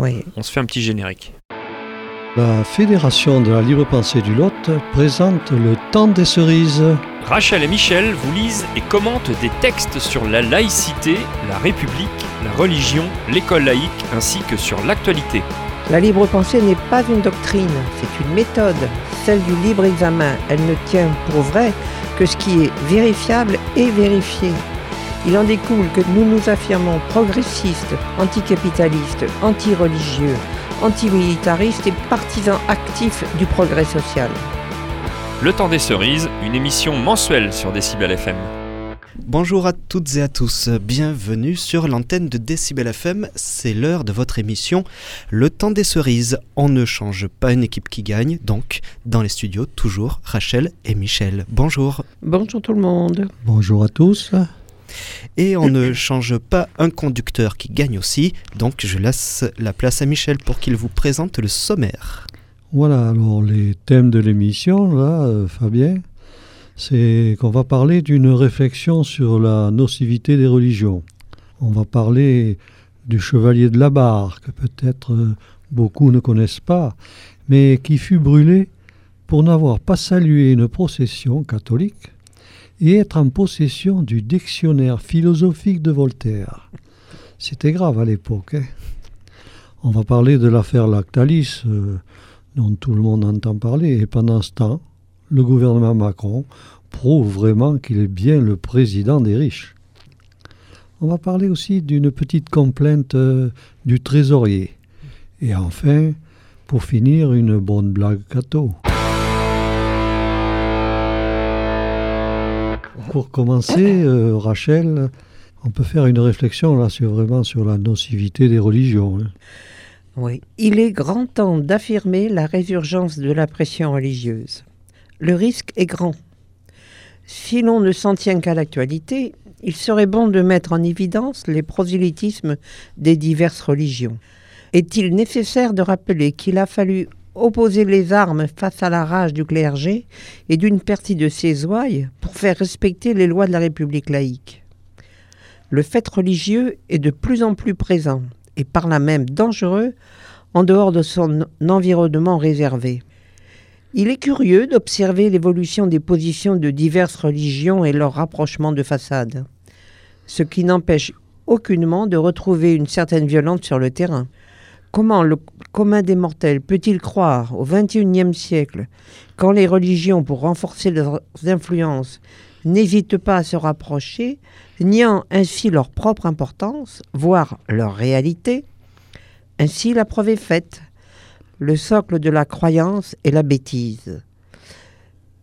Oui. On se fait un petit générique. La Fédération de la libre pensée du Lot présente le temps des cerises. Rachel et Michel vous lisent et commentent des textes sur la laïcité, la République, la religion, l'école laïque ainsi que sur l'actualité. La libre pensée n'est pas une doctrine, c'est une méthode, celle du libre examen. Elle ne tient pour vrai que ce qui est vérifiable et vérifié. Il en découle que nous nous affirmons progressistes, anticapitalistes, anti-religieux, antimilitaristes et partisans actifs du progrès social. Le temps des cerises, une émission mensuelle sur Décibel FM. Bonjour à toutes et à tous, bienvenue sur l'antenne de Décibel FM, c'est l'heure de votre émission Le temps des cerises. On ne change pas une équipe qui gagne, donc dans les studios toujours Rachel et Michel. Bonjour. Bonjour tout le monde. Bonjour à tous. Et on ne change pas un conducteur qui gagne aussi, donc je laisse la place à Michel pour qu'il vous présente le sommaire. Voilà, alors les thèmes de l'émission, là, euh, Fabien, c'est qu'on va parler d'une réflexion sur la nocivité des religions. On va parler du chevalier de la barre, que peut-être euh, beaucoup ne connaissent pas, mais qui fut brûlé pour n'avoir pas salué une procession catholique et être en possession du dictionnaire philosophique de Voltaire. C'était grave à l'époque. hein. On va parler de l'affaire Lactalis, euh, dont tout le monde entend parler, et pendant ce temps, le gouvernement Macron prouve vraiment qu'il est bien le président des riches. On va parler aussi d'une petite complainte euh, du trésorier. Et enfin, pour finir, une bonne blague gâteau. Pour commencer, euh, Rachel, on peut faire une réflexion là sur vraiment sur la nocivité des religions. hein. Oui. Il est grand temps d'affirmer la résurgence de la pression religieuse. Le risque est grand. Si l'on ne s'en tient qu'à l'actualité, il serait bon de mettre en évidence les prosélytismes des diverses religions. Est-il nécessaire de rappeler qu'il a fallu opposer les armes face à la rage du clergé et d'une partie de ses ouailles pour faire respecter les lois de la République laïque Le fait religieux est de plus en plus présent et par là même dangereux en dehors de son environnement réservé. Il est curieux d'observer l'évolution des positions de diverses religions et leur rapprochement de façade, ce qui n'empêche aucunement de retrouver une certaine violence sur le terrain. Comment le commun des mortels peut-il croire au XXIe siècle, quand les religions, pour renforcer leurs influences, n'hésitent pas à se rapprocher, niant ainsi leur propre importance, voire leur réalité? Ainsi la preuve est faite. Le socle de la croyance est la bêtise.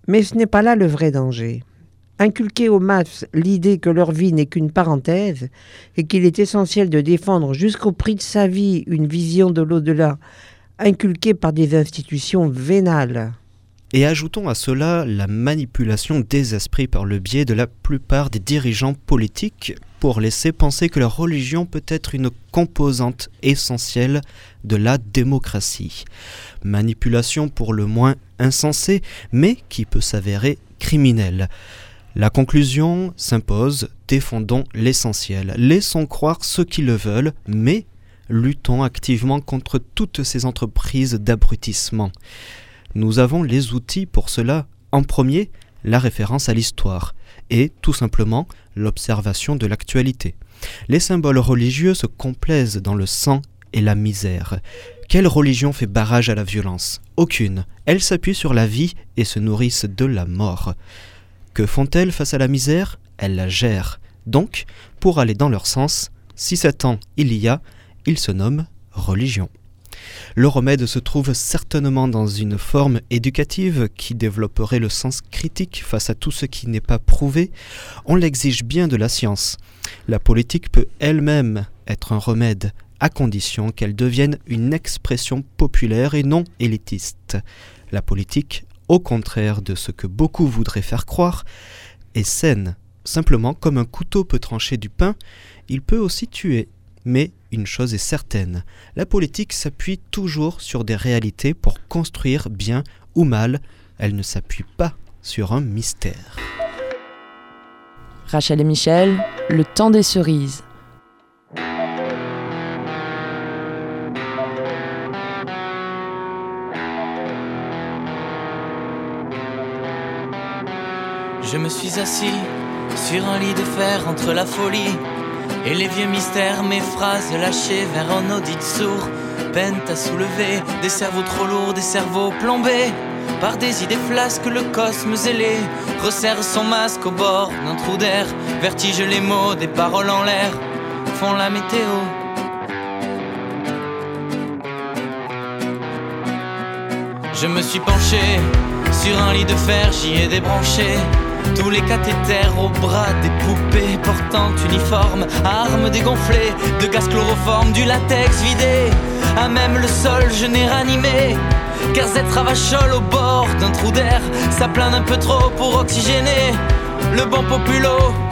Mais ce n'est pas là le vrai danger. Inculquer aux masses l'idée que leur vie n'est qu'une parenthèse et qu'il est essentiel de défendre jusqu'au prix de sa vie une vision de l'au-delà, inculquée par des institutions vénales. Et ajoutons à cela la manipulation des esprits par le biais de la plupart des dirigeants politiques pour laisser penser que la religion peut être une composante essentielle de la démocratie. Manipulation pour le moins insensée, mais qui peut s'avérer criminelle. La conclusion s'impose, défendons l'essentiel, laissons croire ceux qui le veulent, mais luttons activement contre toutes ces entreprises d'abrutissement. Nous avons les outils pour cela. En premier, la référence à l'histoire et tout simplement l'observation de l'actualité. Les symboles religieux se complaisent dans le sang et la misère. Quelle religion fait barrage à la violence? Aucune. Elles s'appuient sur la vie et se nourrissent de la mort. Que font-elles face à la misère? Elles la gèrent. Donc, pour aller dans leur sens, si Satan il y a, il se nomme religion. Le remède se trouve certainement dans une forme éducative qui développerait le sens critique face à tout ce qui n'est pas prouvé. On l'exige bien de la science. La politique peut elle-même être un remède, à condition qu'elle devienne une expression populaire et non élitiste. La politique, au contraire de ce que beaucoup voudraient faire croire, est saine. Simplement, comme un couteau peut trancher du pain, il peut aussi tuer. Mais une chose est certaine, la politique s'appuie toujours sur des réalités pour construire bien ou mal, elle ne s'appuie pas sur un mystère. Rachel et Michel, le temps des cerises. Je me suis assis sur un lit de fer entre la folie et les vieux mystères, mes phrases lâchées vers un audit sourd, peinent à soulever des cerveaux trop lourds, des cerveaux plombés par des idées flasques, le cosme zélé resserre son masque au bord d'un trou d'air, vertige les mots, des paroles en l'air font la météo. Je me suis penché sur un lit de fer, j'y ai débranché tous les cathéters au bras des poupées portant uniforme, armes dégonflées, de gaz chloroforme, du latex vidé. À même le sol, je n'ai ranimé. Car cette ravachole au bord d'un trou d'air, ça plane un peu trop pour oxygéner le bon populo.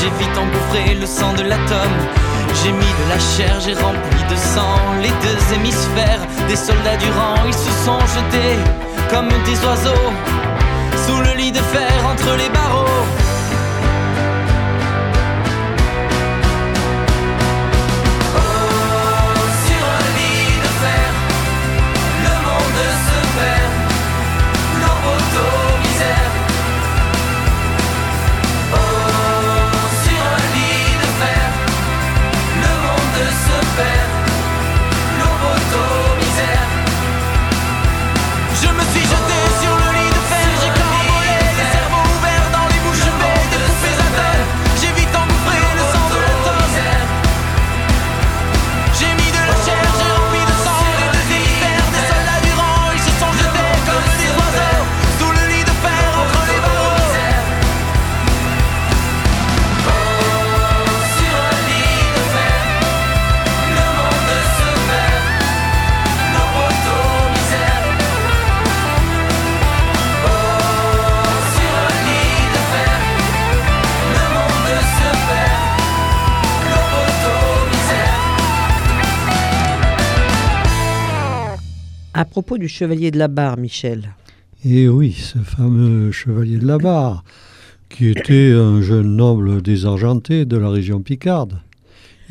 J'ai vite engouffré le sang de l'atome. J'ai mis de la chair, j'ai rempli de sang les deux hémisphères des soldats du rang. Ils se sont jetés comme des oiseaux sous le lit de fer entre les barreaux. Du chevalier de la barre, Michel. Eh oui, ce fameux chevalier de la barre, qui était un jeune noble désargenté de la région picarde.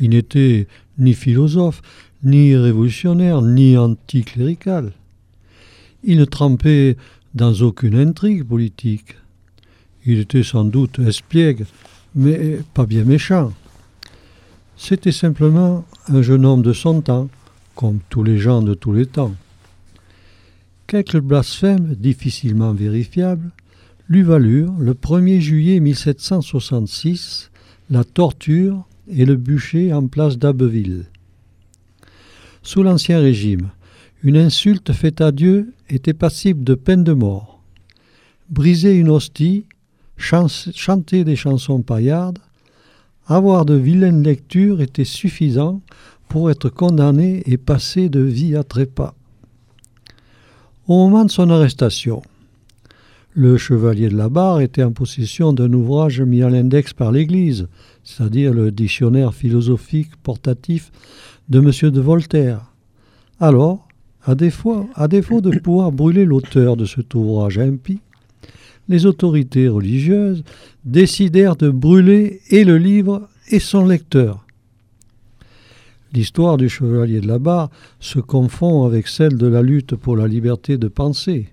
Il n'était ni philosophe, ni révolutionnaire, ni anticlérical. Il ne trempait dans aucune intrigue politique. Il était sans doute espiègle, mais pas bien méchant. C'était simplement un jeune homme de son temps, comme tous les gens de tous les temps. Quelques blasphèmes difficilement vérifiables lui valurent le 1er juillet 1766 la torture et le bûcher en place d'Abbeville. Sous l'Ancien Régime, une insulte faite à Dieu était passible de peine de mort. Briser une hostie, chanter des chansons paillardes, avoir de vilaines lectures était suffisant pour être condamné et passer de vie à trépas. Au moment de son arrestation, le chevalier de la barre était en possession d'un ouvrage mis à l'index par l'Église, c'est-à-dire le dictionnaire philosophique portatif de M. de Voltaire. Alors, à défaut, de pouvoir brûler l'auteur de cet ouvrage impie, les autorités religieuses décidèrent de brûler et le livre et son lecteur. L'histoire du chevalier de la barre se confond avec celle de la lutte pour la liberté de penser.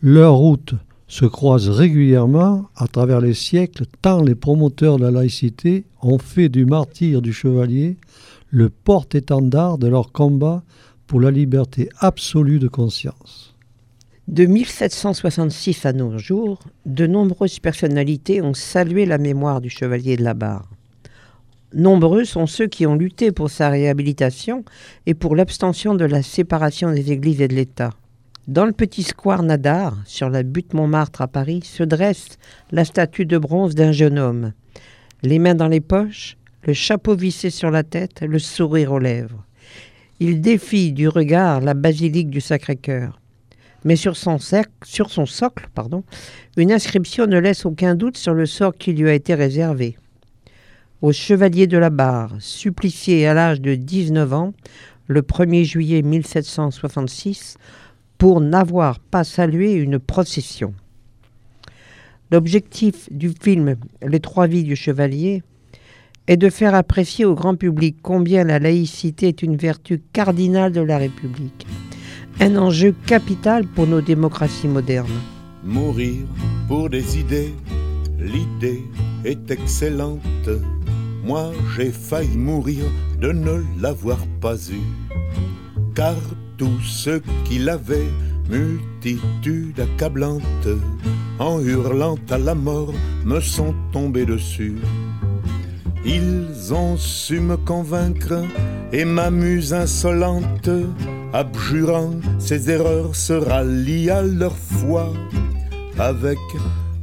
Leurs routes se croisent régulièrement à travers les siècles tant les promoteurs de la laïcité ont fait du martyr du chevalier le porte-étendard de leur combat pour la liberté absolue de conscience. De 1766 à nos jours, de nombreuses personnalités ont salué la mémoire du chevalier de la barre. Nombreux sont ceux qui ont lutté pour sa réhabilitation et pour l'abstention de la séparation des églises et de l'État. Dans le petit square Nadar, sur la butte Montmartre à Paris, se dresse la statue de bronze d'un jeune homme. Les mains dans les poches, le chapeau vissé sur la tête, le sourire aux lèvres. Il défie du regard la basilique du Sacré-Cœur. Mais sur son, sur son socle, pardon, une inscription ne laisse aucun doute sur le sort qui lui a été réservé. Au chevalier de la barre, supplicié à l'âge de 19 ans, le 1er juillet 1766, pour n'avoir pas salué une procession. L'objectif du film Les trois vies du chevalier est de faire apprécier au grand public combien la laïcité est une vertu cardinale de la République, un enjeu capital pour nos démocraties modernes. Mourir pour des idées, l'idée est excellente. Moi j'ai failli mourir de ne l'avoir pas eu, car tous ceux qui l'avaient, multitude accablante, en hurlant à la mort, me sont tombés dessus. Ils ont su me convaincre et m'amuse insolente, abjurant ses erreurs, se rallient à leur foi avec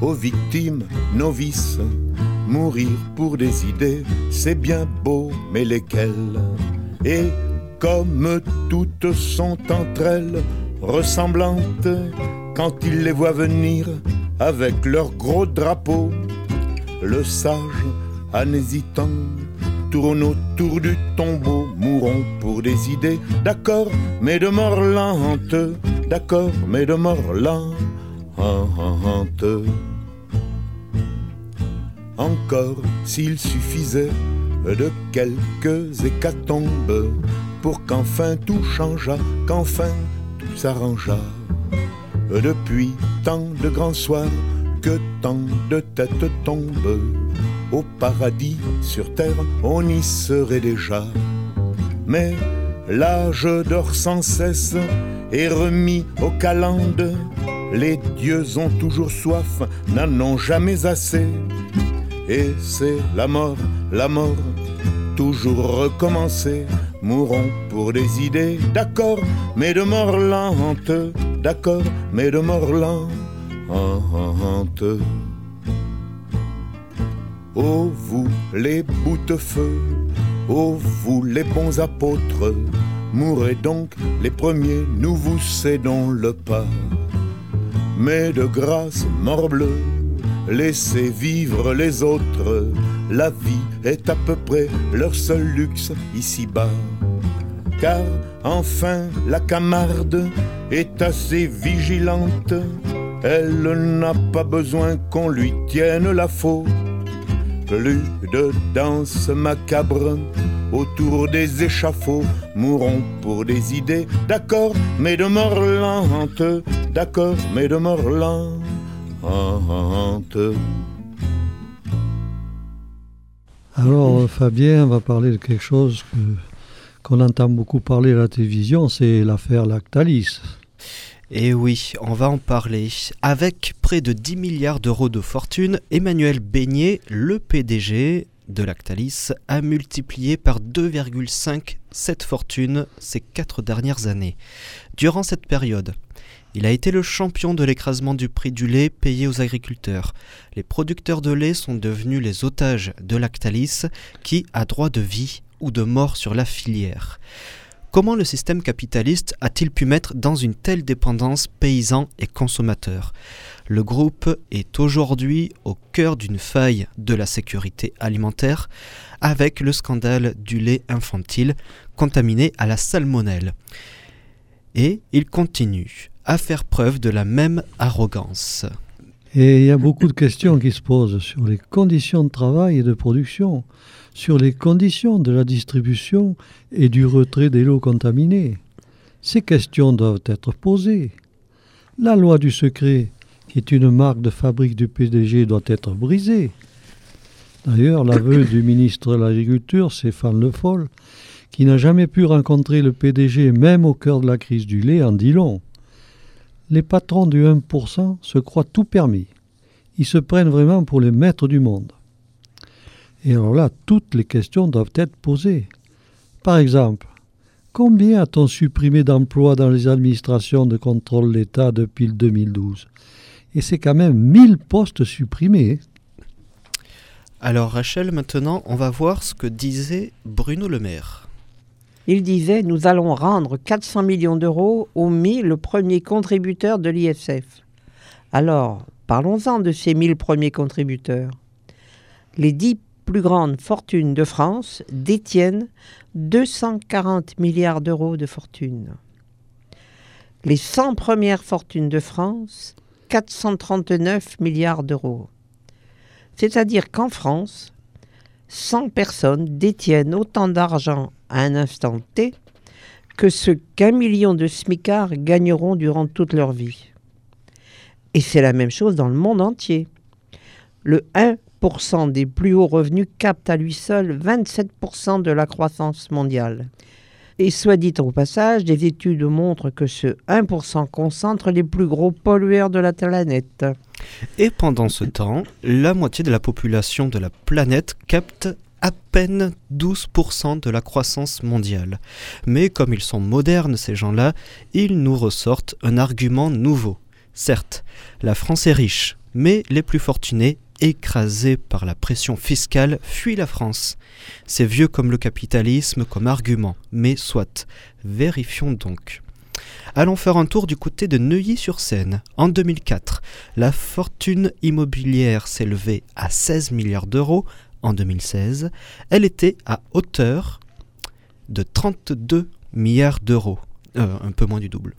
aux victimes novices. Mourir pour des idées, c'est bien beau, mais lesquelles? Et comme toutes sont entre elles ressemblantes, quand ils les voient venir avec leur gros drapeau, le sage, en hésitant, tourne autour du tombeau, mourons pour des idées, d'accord, mais de mort lente, d'accord, mais de mort. Encore s'il suffisait de quelques hécatombes pour qu'enfin tout changeât, qu'enfin tout s'arrangeât. Depuis tant de grands soirs, que tant de têtes tombent. Au paradis, sur terre, on y serait déjà. Mais l'âge dort sans cesse et remis aux calendes. Les dieux ont toujours soif, n'en ont jamais assez. Et c'est la mort, la mort, toujours recommencer. Mourons pour des idées, d'accord, mais de mort lente, d'accord, mais de mort lente. Oh vous les bouts-de-feu, oh vous les bons apôtres, mourrez donc les premiers, nous vous cédons le pas. Mais de grâce, morbleu, laissez vivre les autres, la vie est à peu près leur seul luxe ici-bas. Car enfin la camarde est assez vigilante Elle n'a pas besoin qu'on lui tienne la faute. Plus de danse macabre autour des échafauds, mourons pour des idées, d'accord, mais de mort d'accord, mais de mort. Alors Fabien va parler de quelque chose qu'on entend beaucoup parler à la télévision, c'est l'affaire Lactalis. Et eh oui, on va en parler. Avec près de 10 milliards d'euros de fortune, Emmanuel Beignet, le PDG de Lactalis, a multiplié par 2,5 cette fortune ces quatre dernières années. Durant cette période, il a été le champion de l'écrasement du prix du lait payé aux agriculteurs. Les producteurs de lait sont devenus les otages de Lactalis qui a droit de vie ou de mort sur la filière. Comment le système capitaliste a-t-il pu mettre dans une telle dépendance paysans et consommateurs Le groupe est aujourd'hui au cœur d'une faille de la sécurité alimentaire avec le scandale du lait infantile contaminé à la salmonelle. Et il continue à faire preuve de la même arrogance. Et il y a beaucoup de questions qui se posent sur les conditions de travail et de production sur les conditions de la distribution et du retrait des lots contaminés. Ces questions doivent être posées. La loi du secret, qui est une marque de fabrique du PDG, doit être brisée. D'ailleurs, l'aveu du ministre de l'Agriculture, Stéphane Le Foll, qui n'a jamais pu rencontrer le PDG même au cœur de la crise du lait, en dit long. Les patrons du 1% se croient tout permis. Ils se prennent vraiment pour les maîtres du monde. Et alors là, toutes les questions doivent être posées. Par exemple, combien a-t-on supprimé d'emplois dans les administrations de contrôle de l'État depuis le 2012 Et c'est quand même 1000 postes supprimés. Alors Rachel, maintenant, on va voir ce que disait Bruno Le Maire. Il disait Nous allons rendre 400 millions d'euros aux 1000 premiers contributeurs de l'ISF. Alors, parlons-en de ces 1000 premiers contributeurs. Les 10 plus grandes fortunes de France détiennent 240 milliards d'euros de fortune. Les 100 premières fortunes de France, 439 milliards d'euros. C'est-à-dire qu'en France, 100 personnes détiennent autant d'argent à un instant T que ce qu'un million de smicards gagneront durant toute leur vie. Et c'est la même chose dans le monde entier. Le 1 des plus hauts revenus captent à lui seul 27% de la croissance mondiale. Et soit dit au passage, des études montrent que ce 1% concentre les plus gros pollueurs de la planète. Et pendant ce temps, la moitié de la population de la planète capte à peine 12% de la croissance mondiale. Mais comme ils sont modernes, ces gens-là, ils nous ressortent un argument nouveau. Certes, la France est riche, mais les plus fortunés écrasés par la pression fiscale, fuient la France. C'est vieux comme le capitalisme comme argument, mais soit. Vérifions donc. Allons faire un tour du côté de Neuilly-sur-Seine. En 2004, la fortune immobilière s'élevait à 16 milliards d'euros. En 2016, elle était à hauteur de 32 milliards d'euros. Euh, un peu moins du double.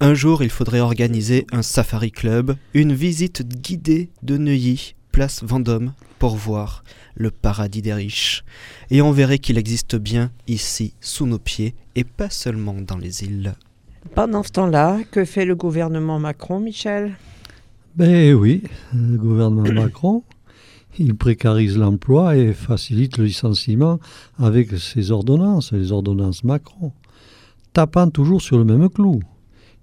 Un jour, il faudrait organiser un safari club, une visite guidée de Neuilly place Vendôme pour voir le paradis des riches. Et on verrait qu'il existe bien ici, sous nos pieds, et pas seulement dans les îles. Pendant ce temps-là, que fait le gouvernement Macron, Michel? Ben oui, le gouvernement Macron, il précarise l'emploi et facilite le licenciement avec ses ordonnances, les ordonnances Macron, tapant toujours sur le même clou,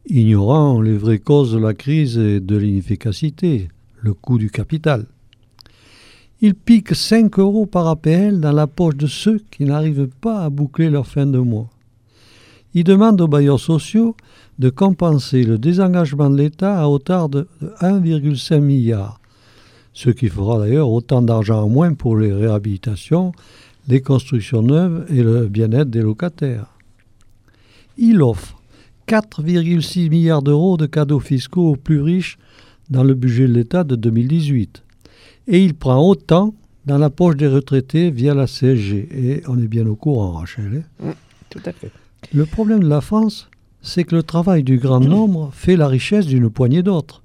ignorant les vraies causes de la crise et de l'inefficacité, le coût du capital. Il pique 5 euros par APL dans la poche de ceux qui n'arrivent pas à boucler leur fin de mois. Il demande aux bailleurs sociaux de compenser le désengagement de l'État à hauteur de 1,5 milliard, ce qui fera d'ailleurs autant d'argent en moins pour les réhabilitations, les constructions neuves et le bien-être des locataires. Il offre 4,6 milliards d'euros de cadeaux fiscaux aux plus riches dans le budget de l'État de 2018 et il prend autant dans la poche des retraités via la CSG. Et on est bien au courant, Rachel. Hein. Mmh, tout à fait. Le problème de la France, c'est que le travail du grand nombre fait la richesse d'une poignée d'autres.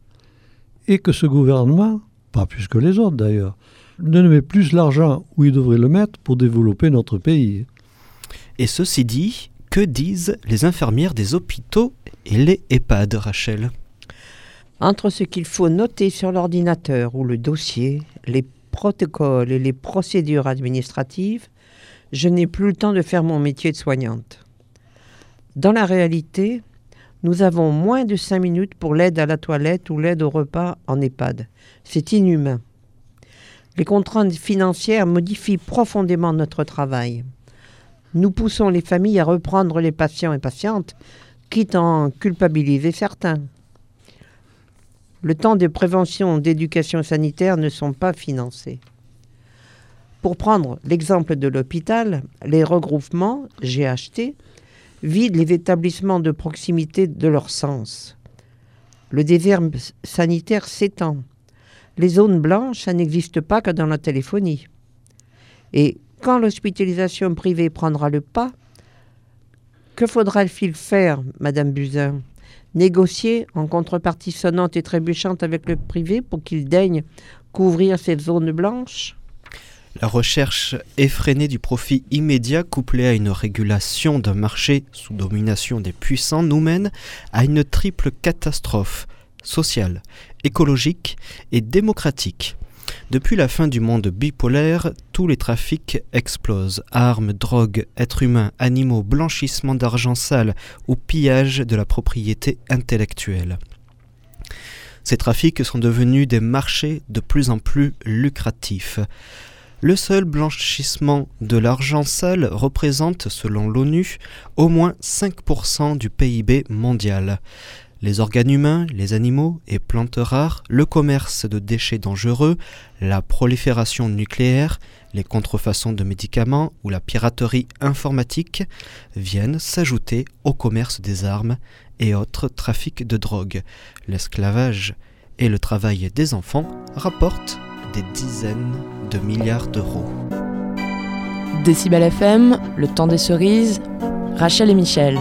et que ce gouvernement, pas plus que les autres d'ailleurs, ne met plus l'argent où il devrait le mettre pour développer notre pays. Et ceci dit, que disent les infirmières des hôpitaux et les EHPAD, Rachel? Entre ce qu'il faut noter sur l'ordinateur ou le dossier, les protocoles et les procédures administratives, je n'ai plus le temps de faire mon métier de soignante. Dans la réalité, nous avons moins de 5 minutes pour l'aide à la toilette ou l'aide au repas en EHPAD. C'est inhumain. Les contraintes financières modifient profondément notre travail. Nous poussons les familles à reprendre les patients et patientes, quitte à en culpabiliser certains. Le temps de prévention d'éducation sanitaire ne sont pas financés. Pour prendre l'exemple de l'hôpital, les regroupements GHT vident les établissements de proximité de leur sens. Le désert sanitaire s'étend. Les zones blanches, ça n'existe pas que dans la téléphonie. Et quand l'hospitalisation privée prendra le pas, que faudra-t-il faire, Madame Buzyn? Négocier en contrepartie sonnante et trébuchante avec le privé pour qu'il daigne couvrir ces zones blanches la recherche effrénée du profit immédiat couplée à une régulation d'un marché sous domination des puissants nous mène à une triple catastrophe sociale, écologique et démocratique. Depuis la fin du monde bipolaire, tous les trafics explosent. Armes, drogues, êtres humains, animaux, blanchissement d'argent sale ou pillage de la propriété intellectuelle. Ces trafics sont devenus des marchés de plus en plus lucratifs. Le seul blanchissement de l'argent sale représente, selon l'ONU, au moins 5% du PIB mondial. Les organes humains, les animaux et plantes rares, le commerce de déchets dangereux, la prolifération nucléaire, les contrefaçons de médicaments ou la piraterie informatique viennent s'ajouter au commerce des armes et autres trafics de drogue. L'esclavage et le travail des enfants rapportent des dizaines de milliards d'euros. Décibel FM, le temps des cerises, Rachel et Michel.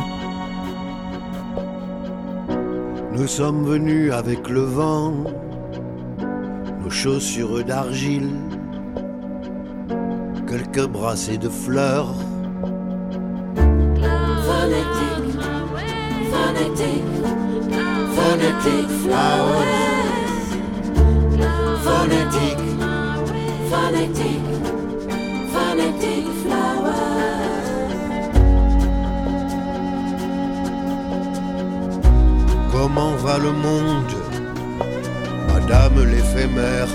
Nous sommes venus avec le vent, nos chaussures d'argile, quelques brassées de fleurs. Phonétique, phonétique, phonétique flowers. Phonétique, phonétique, phonétique flowers. Comment va le monde, Madame l'éphémère,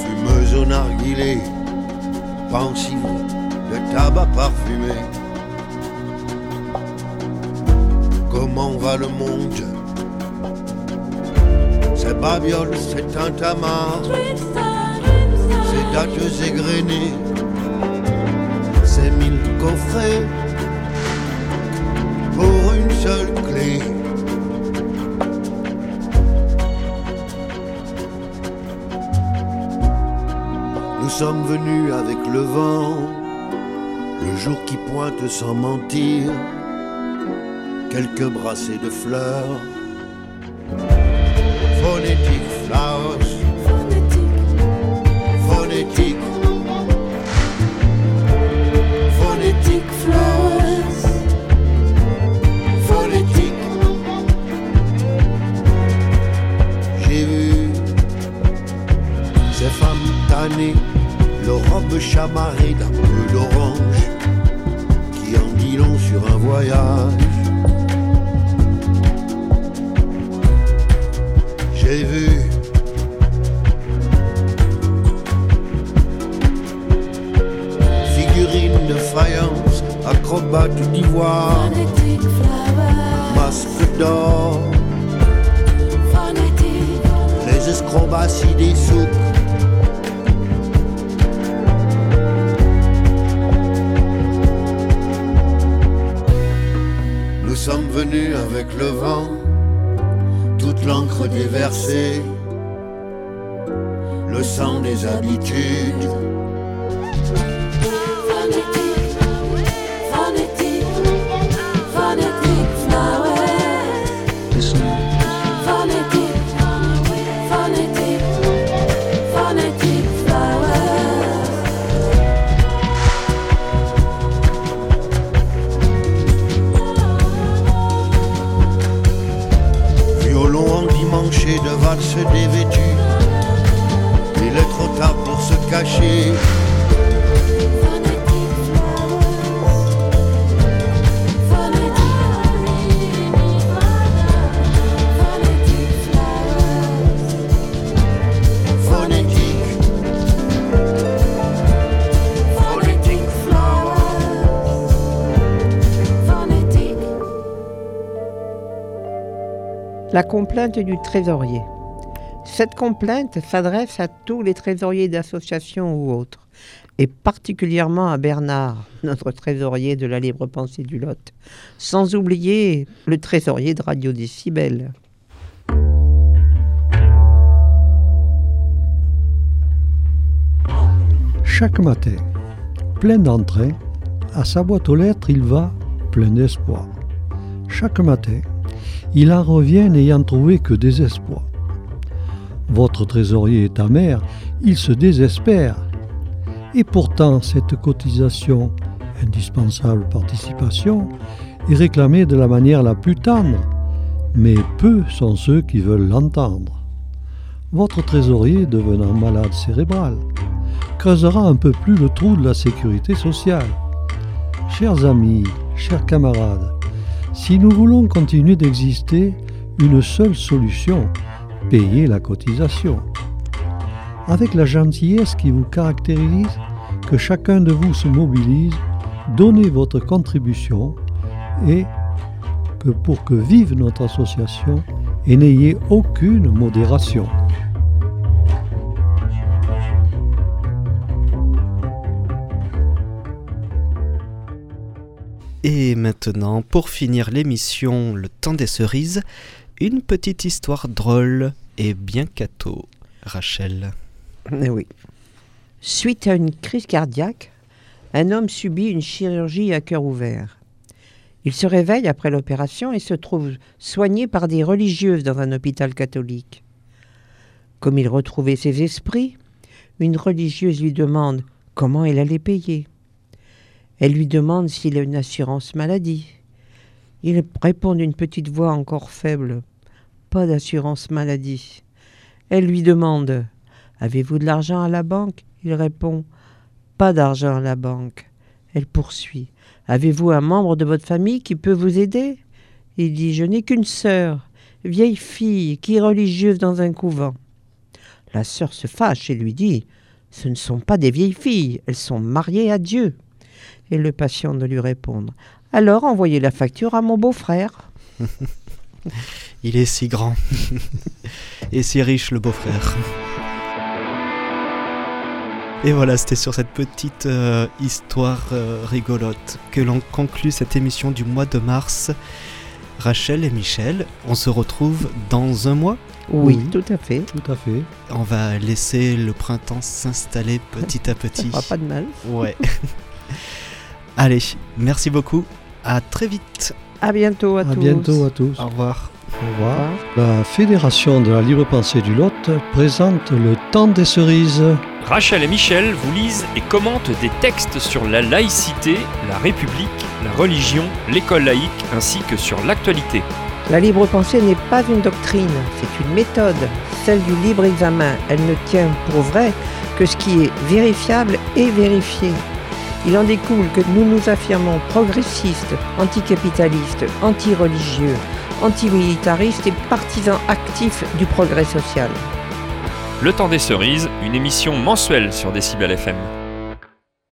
fumeuse au narguilé, pensive de tabac parfumé. Comment va le monde? Ces babioles, c'est un tamar. Ces dates égrenées, ces mille coffrets pour une seule Nous sommes venus avec le vent, le jour qui pointe sans mentir, quelques brassées de fleurs le sang des habitudes. La complainte du trésorier. Cette complainte s'adresse à tous les trésoriers d'associations ou autres, et particulièrement à Bernard, notre trésorier de la libre pensée du Lot, sans oublier le trésorier de Radio Décibel. Chaque matin, plein d'entrain, à sa boîte aux lettres, il va plein d'espoir. Chaque matin, il en revient n'ayant trouvé que désespoir. Votre trésorier est amer, il se désespère. Et pourtant, cette cotisation, indispensable participation, est réclamée de la manière la plus tendre, mais peu sont ceux qui veulent l'entendre. Votre trésorier, devenant malade cérébral, creusera un peu plus le trou de la sécurité sociale. Chers amis, chers camarades, si nous voulons continuer d'exister, une seule solution, payer la cotisation. Avec la gentillesse qui vous caractérise, que chacun de vous se mobilise, donnez votre contribution et que pour que vive notre association, et n'ayez aucune modération. Et maintenant, pour finir l'émission Le temps des cerises, une petite histoire drôle et bien cato. Rachel. Eh oui. Suite à une crise cardiaque, un homme subit une chirurgie à cœur ouvert. Il se réveille après l'opération et se trouve soigné par des religieuses dans un hôpital catholique. Comme il retrouvait ses esprits, une religieuse lui demande comment elle allait payer. Elle lui demande s'il a une assurance maladie. Il répond d'une petite voix encore faible Pas d'assurance maladie. Elle lui demande Avez-vous de l'argent à la banque? Il répond Pas d'argent à la banque. Elle poursuit Avez-vous un membre de votre famille qui peut vous aider? Il dit Je n'ai qu'une sœur, vieille fille, qui est religieuse dans un couvent. La sœur se fâche et lui dit Ce ne sont pas des vieilles filles, elles sont mariées à Dieu. Et le patient de lui répondre Alors envoyez la facture à mon beau-frère. Il est si grand et si riche le beau-frère. Et voilà, c'était sur cette petite euh, histoire euh, rigolote que l'on conclut cette émission du mois de mars. Rachel et Michel, on se retrouve dans un mois? Oui, Oui. tout à fait. Tout à fait. On va laisser le printemps s'installer petit à Ça petit. fera pas de mal. Ouais. Allez, merci beaucoup. À très vite. À bientôt à, À tous. bientôt à tous. Au revoir. Au revoir. La Fédération de la libre pensée du Lot présente le temps des cerises. Rachel et Michel vous lisent et commentent des textes sur la laïcité, la République, la religion, l'école laïque ainsi que sur l'actualité. La libre pensée n'est pas une doctrine, c'est une méthode, celle du libre examen. Elle ne tient pour vrai que ce qui est vérifiable et vérifié. Il en découle que nous nous affirmons progressistes, anticapitalistes, anti-religieux, antimilitaristes et partisans actifs du progrès social. Le temps des cerises, une émission mensuelle sur Décibel FM.